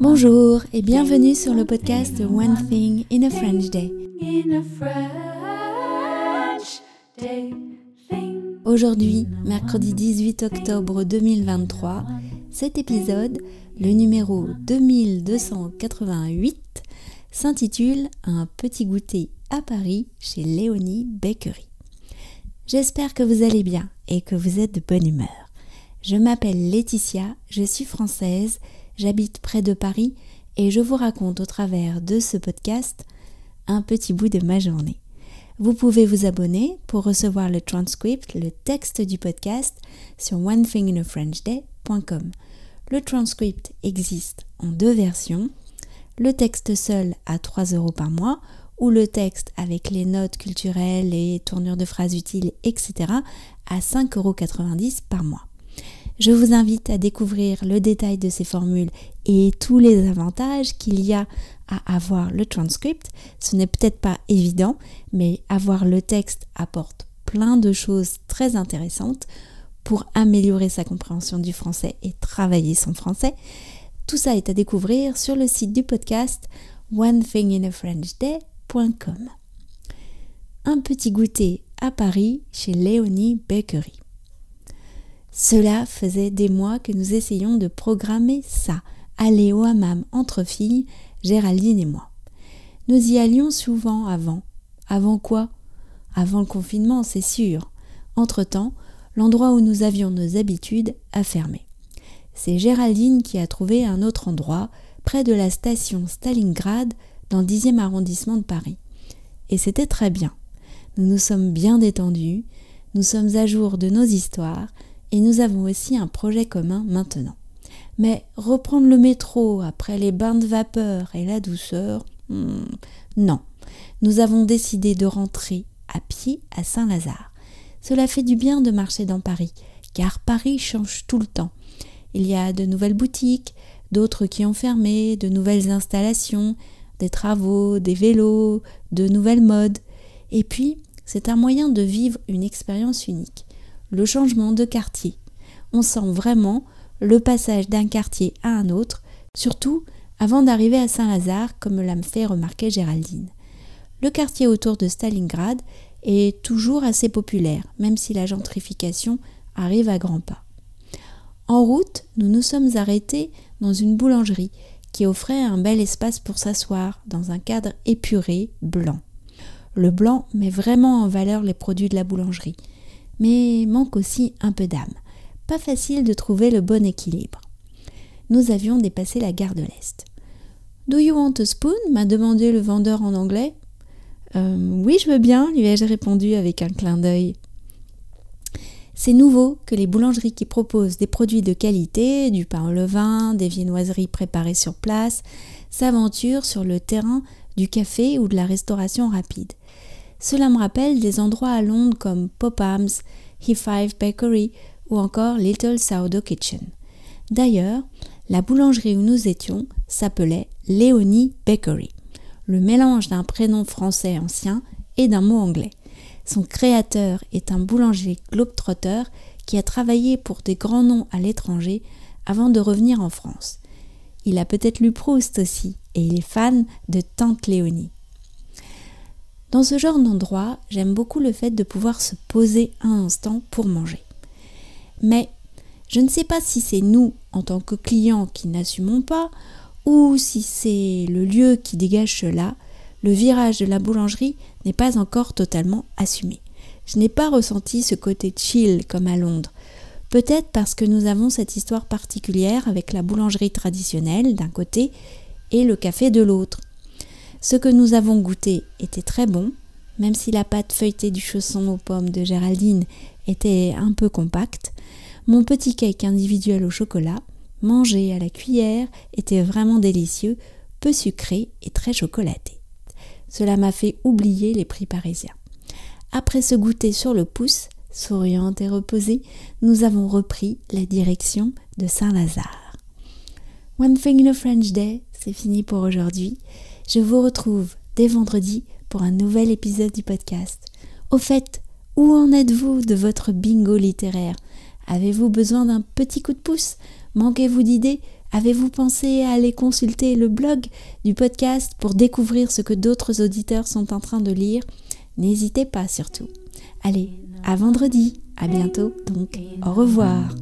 Bonjour et bienvenue sur le podcast One Thing in a French Day. Aujourd'hui, mercredi 18 octobre 2023, cet épisode, le numéro 2288, s'intitule Un petit goûter à Paris chez Léonie Bakery. J'espère que vous allez bien et que vous êtes de bonne humeur. Je m'appelle Laetitia, je suis française, j'habite près de Paris et je vous raconte au travers de ce podcast un petit bout de ma journée. Vous pouvez vous abonner pour recevoir le transcript, le texte du podcast sur onethinginafrenchday.com. Le transcript existe en deux versions, le texte seul à 3 euros par mois ou le texte avec les notes culturelles, les tournures de phrases utiles, etc. à 5,90 euros par mois. Je vous invite à découvrir le détail de ces formules et tous les avantages qu'il y a à avoir le transcript. Ce n'est peut-être pas évident, mais avoir le texte apporte plein de choses très intéressantes pour améliorer sa compréhension du français et travailler son français. Tout ça est à découvrir sur le site du podcast onethinginafrenchday.com. Un petit goûter à Paris chez Léonie Bakery. Cela faisait des mois que nous essayions de programmer ça, aller au hammam entre filles, Géraldine et moi. Nous y allions souvent avant. Avant quoi? Avant le confinement, c'est sûr. Entre-temps, l'endroit où nous avions nos habitudes a fermé. C'est Géraldine qui a trouvé un autre endroit, près de la station Stalingrad, dans le 10e arrondissement de Paris. Et c'était très bien. Nous nous sommes bien détendus, nous sommes à jour de nos histoires, et nous avons aussi un projet commun maintenant. Mais reprendre le métro après les bains de vapeur et la douceur, hmm, non. Nous avons décidé de rentrer à pied à Saint-Lazare. Cela fait du bien de marcher dans Paris, car Paris change tout le temps. Il y a de nouvelles boutiques, d'autres qui ont fermé, de nouvelles installations, des travaux, des vélos, de nouvelles modes. Et puis, c'est un moyen de vivre une expérience unique le changement de quartier. On sent vraiment le passage d'un quartier à un autre, surtout avant d'arriver à Saint-Lazare, comme l'a fait remarquer Géraldine. Le quartier autour de Stalingrad est toujours assez populaire, même si la gentrification arrive à grands pas. En route, nous nous sommes arrêtés dans une boulangerie qui offrait un bel espace pour s'asseoir dans un cadre épuré, blanc. Le blanc met vraiment en valeur les produits de la boulangerie mais manque aussi un peu d'âme. Pas facile de trouver le bon équilibre. Nous avions dépassé la gare de l'Est. Do you want a spoon? m'a demandé le vendeur en anglais. Euh, oui, je veux bien, lui ai-je répondu avec un clin d'œil. C'est nouveau que les boulangeries qui proposent des produits de qualité, du pain au levain, des viennoiseries préparées sur place, s'aventurent sur le terrain du café ou de la restauration rapide. Cela me rappelle des endroits à Londres comme Popham's, He5 Bakery ou encore Little Sourdough Kitchen. D'ailleurs, la boulangerie où nous étions s'appelait Léonie Bakery, le mélange d'un prénom français ancien et d'un mot anglais. Son créateur est un boulanger globetrotter qui a travaillé pour des grands noms à l'étranger avant de revenir en France. Il a peut-être lu Proust aussi et il est fan de Tante Léonie. Dans ce genre d'endroit, j'aime beaucoup le fait de pouvoir se poser un instant pour manger. Mais je ne sais pas si c'est nous, en tant que clients, qui n'assumons pas, ou si c'est le lieu qui dégage cela, le virage de la boulangerie n'est pas encore totalement assumé. Je n'ai pas ressenti ce côté chill comme à Londres. Peut-être parce que nous avons cette histoire particulière avec la boulangerie traditionnelle d'un côté et le café de l'autre. Ce que nous avons goûté était très bon, même si la pâte feuilletée du chausson aux pommes de Géraldine était un peu compacte. Mon petit cake individuel au chocolat, mangé à la cuillère, était vraiment délicieux, peu sucré et très chocolaté. Cela m'a fait oublier les prix parisiens. Après ce goûter sur le pouce, souriante et reposée, nous avons repris la direction de Saint-Lazare. One thing in a French day, c'est fini pour aujourd'hui. Je vous retrouve dès vendredi pour un nouvel épisode du podcast. Au fait, où en êtes-vous de votre bingo littéraire? Avez-vous besoin d'un petit coup de pouce? Manquez-vous d'idées? Avez-vous pensé à aller consulter le blog du podcast pour découvrir ce que d'autres auditeurs sont en train de lire? N'hésitez pas surtout. Allez, à vendredi. À bientôt donc. Au revoir.